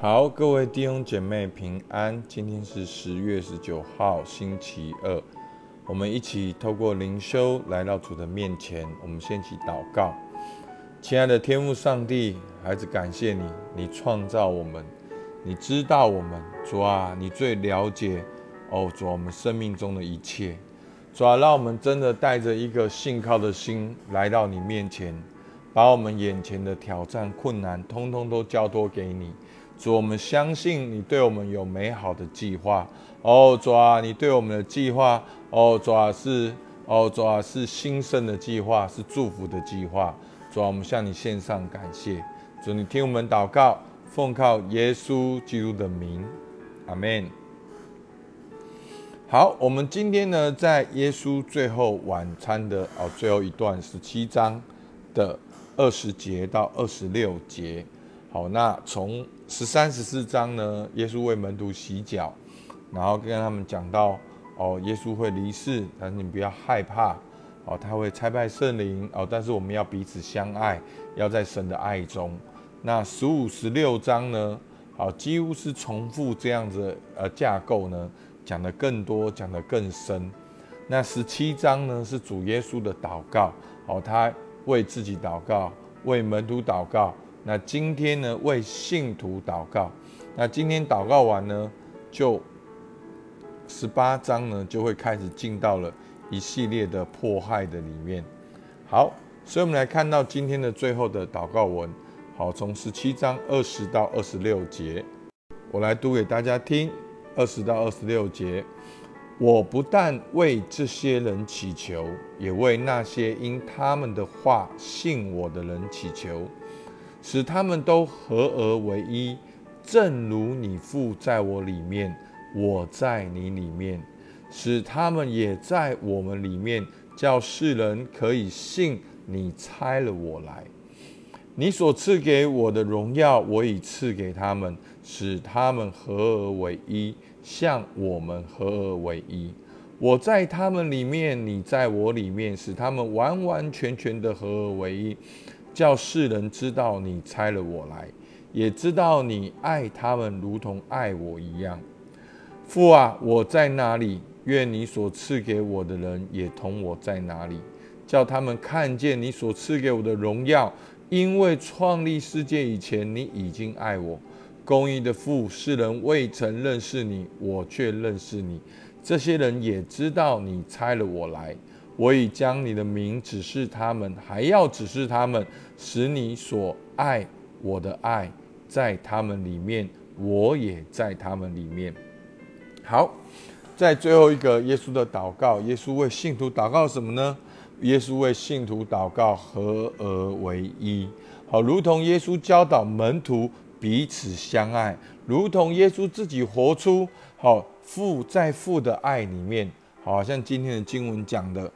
好，各位弟兄姐妹平安。今天是十月十九号，星期二。我们一起透过灵修来到主的面前。我们先起祷告，亲爱的天父上帝，孩子感谢你，你创造我们，你知道我们，主啊，你最了解哦，主我们生命中的一切。主啊，让我们真的带着一个信靠的心来到你面前，把我们眼前的挑战、困难，通通都交托给你。主，我们相信你对我们有美好的计划。哦，主啊，你对我们的计划，哦，主啊是，哦，主啊是兴盛的计划，是祝福的计划。主啊，我们向你献上感谢。主，你听我们祷告，奉靠耶稣基督的名，阿门。好，我们今天呢，在耶稣最后晚餐的哦最后一段十七章的二十节到二十六节。好，那从十三、十四章呢，耶稣为门徒洗脚，然后跟他们讲到，哦，耶稣会离世，但是你不要害怕，哦，他会差派圣灵，哦，但是我们要彼此相爱，要在神的爱中。那十五、十六章呢，好，几乎是重复这样子，呃，架构呢，讲的更多，讲的更深。那十七章呢，是主耶稣的祷告，哦，他为自己祷告，为门徒祷告。那今天呢，为信徒祷告。那今天祷告完呢，就十八章呢，就会开始进到了一系列的迫害的里面。好，所以我们来看到今天的最后的祷告文。好，从十七章二十到二十六节，我来读给大家听。二十到二十六节，我不但为这些人祈求，也为那些因他们的话信我的人祈求。使他们都合而为一，正如你父在我里面，我在你里面，使他们也在我们里面，叫世人可以信你差了我来。你所赐给我的荣耀，我已赐给他们，使他们合而为一，像我们合而为一。我在他们里面，你在我里面，使他们完完全全的合而为一。叫世人知道你差了我来，也知道你爱他们如同爱我一样。父啊，我在哪里？愿你所赐给我的人也同我在哪里，叫他们看见你所赐给我的荣耀。因为创立世界以前，你已经爱我。公义的父，世人未曾认识你，我却认识你。这些人也知道你差了我来。我已将你的名指示他们，还要指示他们，使你所爱我的爱在他们里面，我也在他们里面。好，在最后一个耶稣的祷告，耶稣为信徒祷告什么呢？耶稣为信徒祷告，合而为一。好，如同耶稣教导门徒彼此相爱，如同耶稣自己活出好父在父的爱里面，好像今天的经文讲的。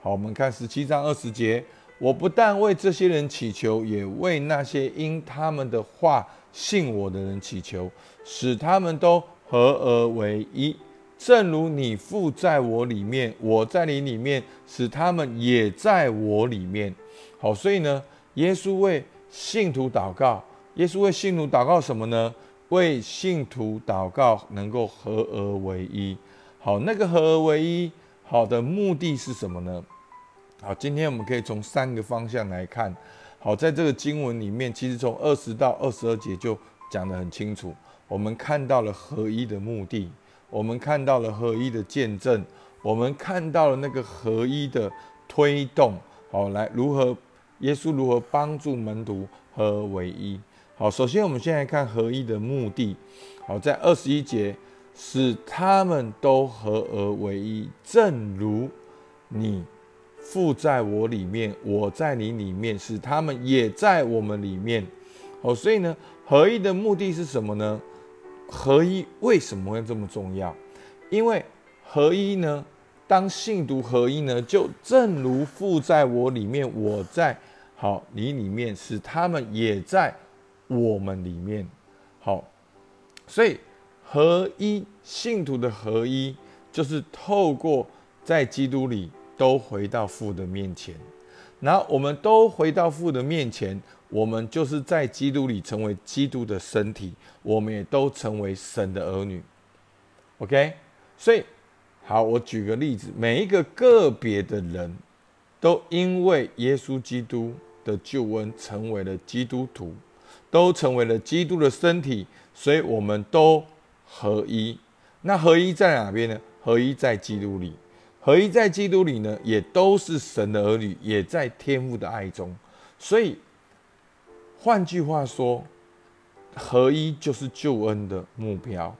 好，我们看十七章二十节。我不但为这些人祈求，也为那些因他们的话信我的人祈求，使他们都合而为一，正如你父在我里面，我在你里面，使他们也在我里面。好，所以呢，耶稣为信徒祷告。耶稣为信徒祷告什么呢？为信徒祷告能够合而为一。好，那个合而为一。好的目的是什么呢？好，今天我们可以从三个方向来看。好，在这个经文里面，其实从二十到二十二节就讲得很清楚。我们看到了合一的目的，我们看到了合一的见证，我们看到了那个合一的推动。好，来如何耶稣如何帮助门徒合为一？好，首先我们现在看合一的目的。好，在二十一节。使他们都合而为一，正如你父在我里面，我在你里面，使他们也在我们里面。哦，所以呢，合一的目的是什么呢？合一为什么会这么重要？因为合一呢，当信徒合一呢，就正如父在我里面，我在好你里面，使他们也在我们里面。好，所以。合一信徒的合一，就是透过在基督里都回到父的面前，然后我们都回到父的面前，我们就是在基督里成为基督的身体，我们也都成为神的儿女。OK，所以好，我举个例子，每一个个别的人都因为耶稣基督的救恩成为了基督徒，都成为了基督的身体，所以我们都合一。那合一在哪边呢？合一在基督里。合一在基督里呢，也都是神的儿女，也在天父的爱中。所以，换句话说，合一就是救恩的目标。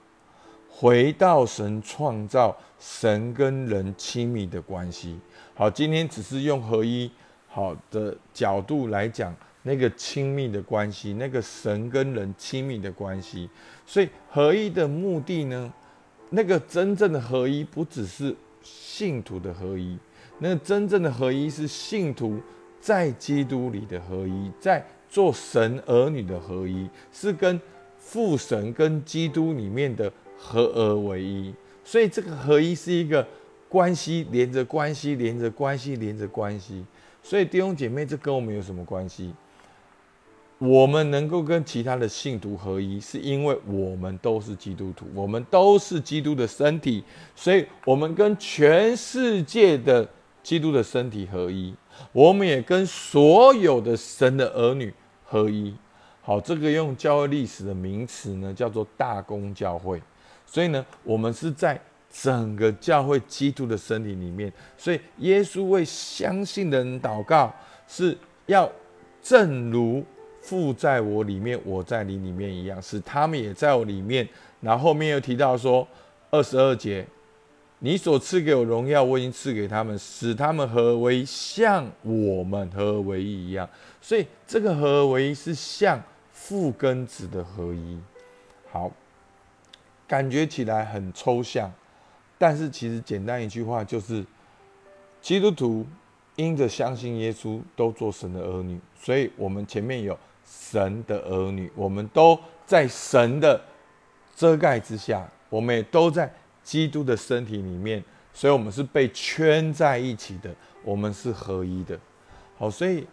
回到神创造神跟人亲密的关系。好，今天只是用合一好的角度来讲那个亲密的关系，那个神跟人亲密的关系。所以，合一的目的呢，那个真正的合一不只是。信徒的合一，那真正的合一是信徒在基督里的合一，在做神儿女的合一，是跟父神跟基督里面的合而为一。所以这个合一是一个关系连着关系，连着关系，连着关系。所以弟兄姐妹，这跟我们有什么关系？我们能够跟其他的信徒合一，是因为我们都是基督徒，我们都是基督的身体，所以我们跟全世界的基督的身体合一，我们也跟所有的神的儿女合一。好，这个用教会历史的名词呢，叫做大公教会。所以呢，我们是在整个教会基督的身体里面，所以耶稣为相信的人祷告，是要正如。父在我里面，我在你里面一样，使他们也在我里面。然后后面又提到说，二十二节，你所赐给我荣耀，我已经赐给他们，使他们合为像我们合为一一样。所以这个合为是像父跟子的合一。好，感觉起来很抽象，但是其实简单一句话就是，基督徒因着相信耶稣，都做神的儿女。所以我们前面有。神的儿女，我们都在神的遮盖之下，我们也都在基督的身体里面，所以，我们是被圈在一起的，我们是合一的。好，所以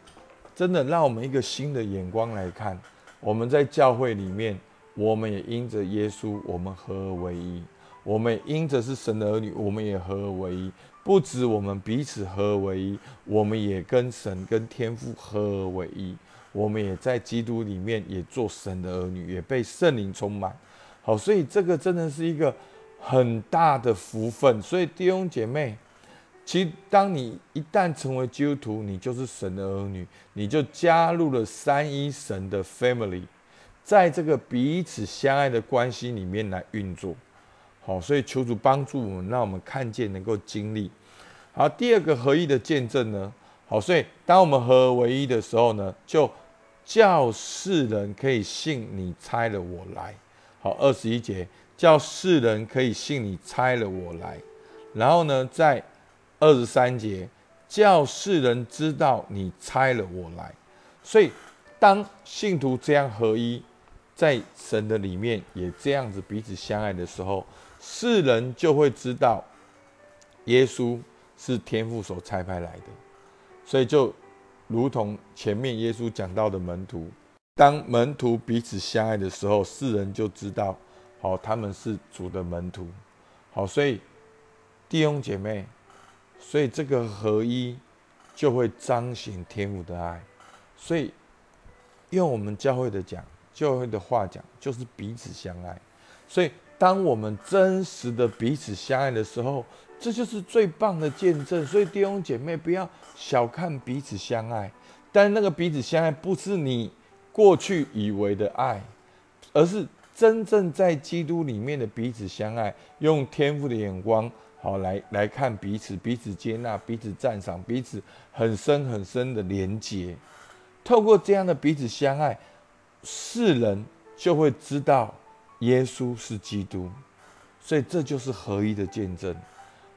真的让我们一个新的眼光来看，我们在教会里面，我们也因着耶稣，我们合而为一；我们因着是神的儿女，我们也合而为一。不止我们彼此合而为一，我们也跟神、跟天父合而为一。我们也在基督里面，也做神的儿女，也被圣灵充满。好，所以这个真的是一个很大的福分。所以弟兄姐妹，其实当你一旦成为基督徒，你就是神的儿女，你就加入了三一神的 family，在这个彼此相爱的关系里面来运作。好，所以求主帮助我们，让我们看见，能够经历。好，第二个合一的见证呢？好，所以当我们合而为一的时候呢，就叫世人可以信你猜了我来，好，二十一节叫世人可以信你猜了我来，然后呢，在二十三节叫世人知道你猜了我来，所以当信徒这样合一，在神的里面也这样子彼此相爱的时候，世人就会知道耶稣是天父所差派来的，所以就。如同前面耶稣讲到的门徒，当门徒彼此相爱的时候，世人就知道，好，他们是主的门徒。好，所以弟兄姐妹，所以这个合一就会彰显天父的爱。所以用我们教会的讲，教会的话讲，就是彼此相爱。所以当我们真实的彼此相爱的时候，这就是最棒的见证。所以弟兄姐妹，不要。小看彼此相爱，但那个彼此相爱不是你过去以为的爱，而是真正在基督里面的彼此相爱，用天赋的眼光好来来看彼此，彼此接纳，彼此赞赏，彼此很深很深的连结。透过这样的彼此相爱，世人就会知道耶稣是基督，所以这就是合一的见证。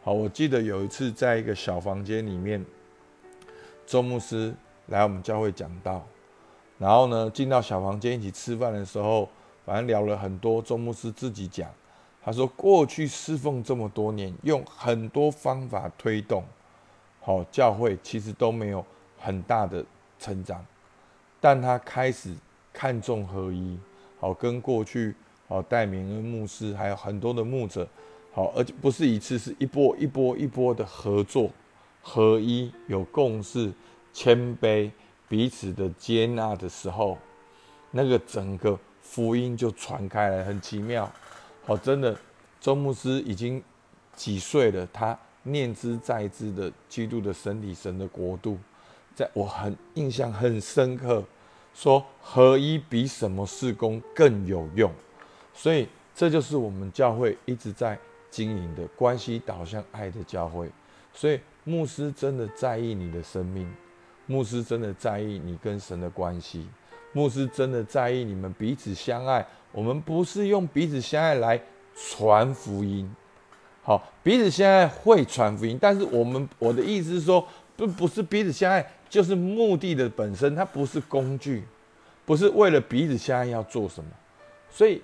好，我记得有一次在一个小房间里面。周牧师来我们教会讲道，然后呢，进到小房间一起吃饭的时候，反正聊了很多。周牧师自己讲，他说过去侍奉这么多年，用很多方法推动，好教会其实都没有很大的成长，但他开始看重合一，好，跟过去好戴明恩牧师还有很多的牧者，好，而且不是一次，是一波一波一波的合作，合一有共识，谦卑，彼此的接纳的时候，那个整个福音就传开来，很奇妙，好，真的，周牧师已经几岁了，他。念之在之的基督的身体、神的国度，在我很印象很深刻，说合一比什么事工更有用，所以这就是我们教会一直在经营的关系导向爱的教会。所以牧师真的在意你的生命，牧师真的在意你跟神的关系，牧师真的在意你们彼此相爱。我们不是用彼此相爱来传福音。好，彼此相爱会传福音，但是我们我的意思是说，不不是彼此相爱，就是目的的本身，它不是工具，不是为了彼此相爱要做什么。所以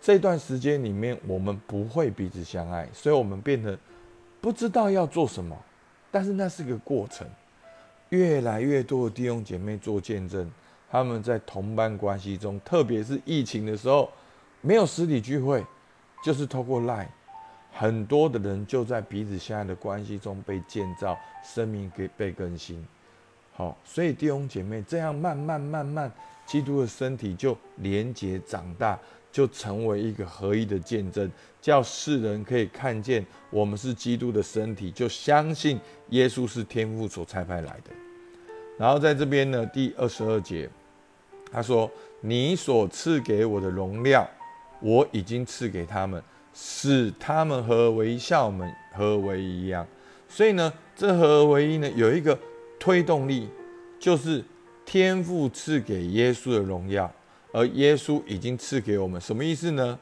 这段时间里面，我们不会彼此相爱，所以我们变得不知道要做什么。但是那是个过程，越来越多的弟兄姐妹做见证，他们在同班关系中，特别是疫情的时候，没有实体聚会，就是透过赖。很多的人就在彼此相爱的关系中被建造，生命给被更新。好，所以弟兄姐妹，这样慢慢慢慢，基督的身体就连结长大，就成为一个合一的见证，叫世人可以看见我们是基督的身体，就相信耶稣是天父所差派来的。然后在这边呢，第二十二节，他说：“你所赐给我的荣耀，我已经赐给他们。”使他们合为像我们合为一样，所以呢，这合为一呢有一个推动力，就是天父赐给耶稣的荣耀，而耶稣已经赐给我们，什么意思呢？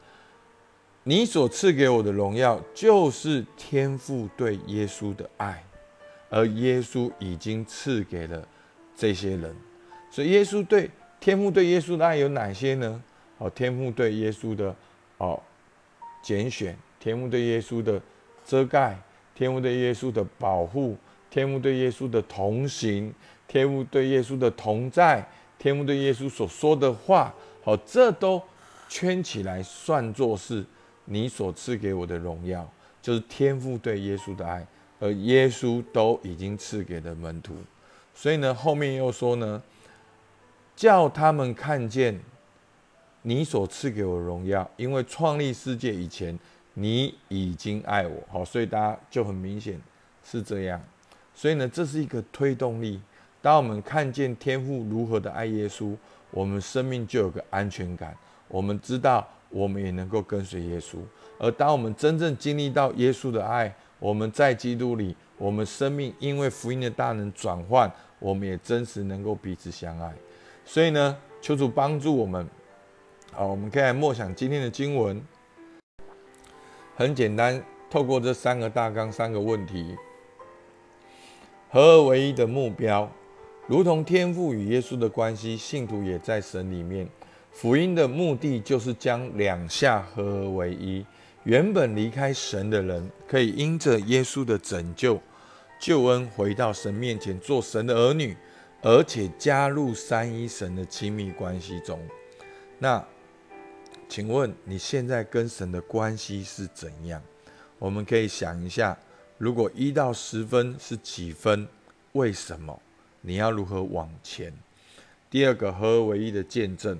你所赐给我的荣耀，就是天父对耶稣的爱，而耶稣已经赐给了这些人，所以耶稣对天父对耶稣的爱有哪些呢？哦，天父对耶稣的哦。拣选天父对耶稣的遮盖，天父对耶稣的保护，天父对耶稣的同行，天父对耶稣的同在，天父对耶稣所说的话，好，这都圈起来算作是你所赐给我的荣耀，就是天父对耶稣的爱，而耶稣都已经赐给了门徒，所以呢，后面又说呢，叫他们看见。你所赐给我荣耀，因为创立世界以前，你已经爱我。好，所以大家就很明显是这样。所以呢，这是一个推动力。当我们看见天父如何的爱耶稣，我们生命就有个安全感。我们知道，我们也能够跟随耶稣。而当我们真正经历到耶稣的爱，我们在基督里，我们生命因为福音的大能转换，我们也真实能够彼此相爱。所以呢，求主帮助我们。好，我们可以来默想今天的经文。很简单，透过这三个大纲、三个问题，合而为一的目标，如同天父与耶稣的关系，信徒也在神里面。福音的目的就是将两下合而为一。原本离开神的人，可以因着耶稣的拯救、救恩，回到神面前做神的儿女，而且加入三一神的亲密关系中。那。请问你现在跟神的关系是怎样？我们可以想一下，如果一到十分是几分？为什么？你要如何往前？第二个合而为一的见证，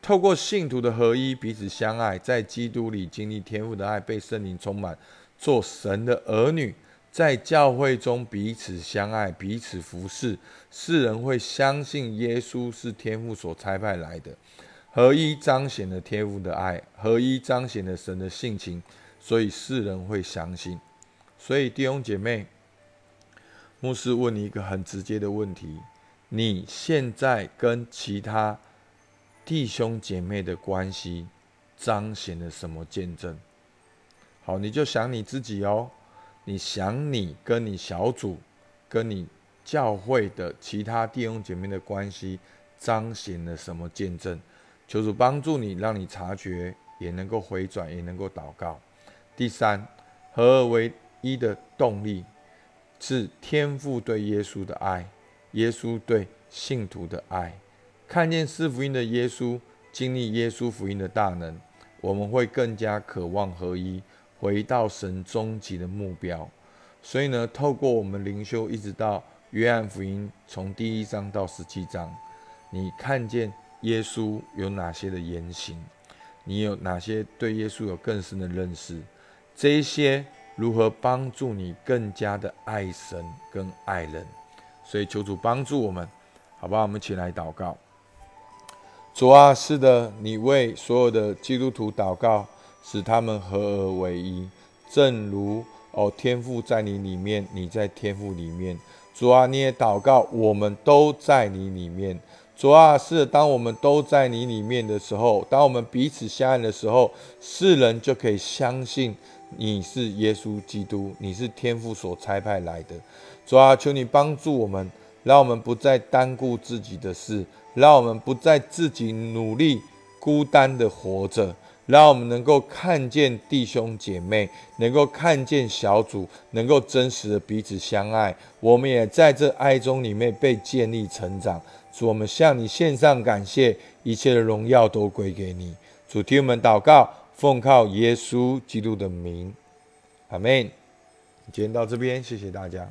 透过信徒的合一，彼此相爱，在基督里经历天赋的爱，被圣灵充满，做神的儿女，在教会中彼此相爱，彼此服侍，世人会相信耶稣是天父所差派来的。合一彰显了天父的爱，合一彰显了神的性情，所以世人会相信。所以弟兄姐妹，牧师问你一个很直接的问题：你现在跟其他弟兄姐妹的关系彰显了什么见证？好，你就想你自己哦。你想你跟你小组、跟你教会的其他弟兄姐妹的关系彰显了什么见证？求主帮助你，让你察觉，也能够回转，也能够祷告。第三，合而为一的动力是天父对耶稣的爱，耶稣对信徒的爱，看见四福音的耶稣，经历耶稣福音的大能，我们会更加渴望合一，回到神终极的目标。所以呢，透过我们灵修，一直到约翰福音从第一章到十七章，你看见耶稣有哪些的言行？你有哪些对耶稣有更深的认识？这一些如何帮助你更加的爱神跟爱人？所以求主帮助我们，好不好？我们起来祷告。主啊，是的，你为所有的基督徒祷告，使他们合而为一，正如。哦，天赋在你里面，你在天赋里面。主啊，你也祷告，我们都在你里面。主啊，是当我们都在你里面的时候，当我们彼此相爱的时候，世人就可以相信你是耶稣基督，你是天赋所差派来的。主啊，求你帮助我们，让我们不再单顾自己的事，让我们不再自己努力孤单的活着。让我们能够看见弟兄姐妹，能够看见小组，能够真实的彼此相爱。我们也在这爱中里面被建立成长。主，我们向你献上感谢，一切的荣耀都归给你。主，听我们祷告，奉靠耶稣基督的名，阿门。今天到这边，谢谢大家。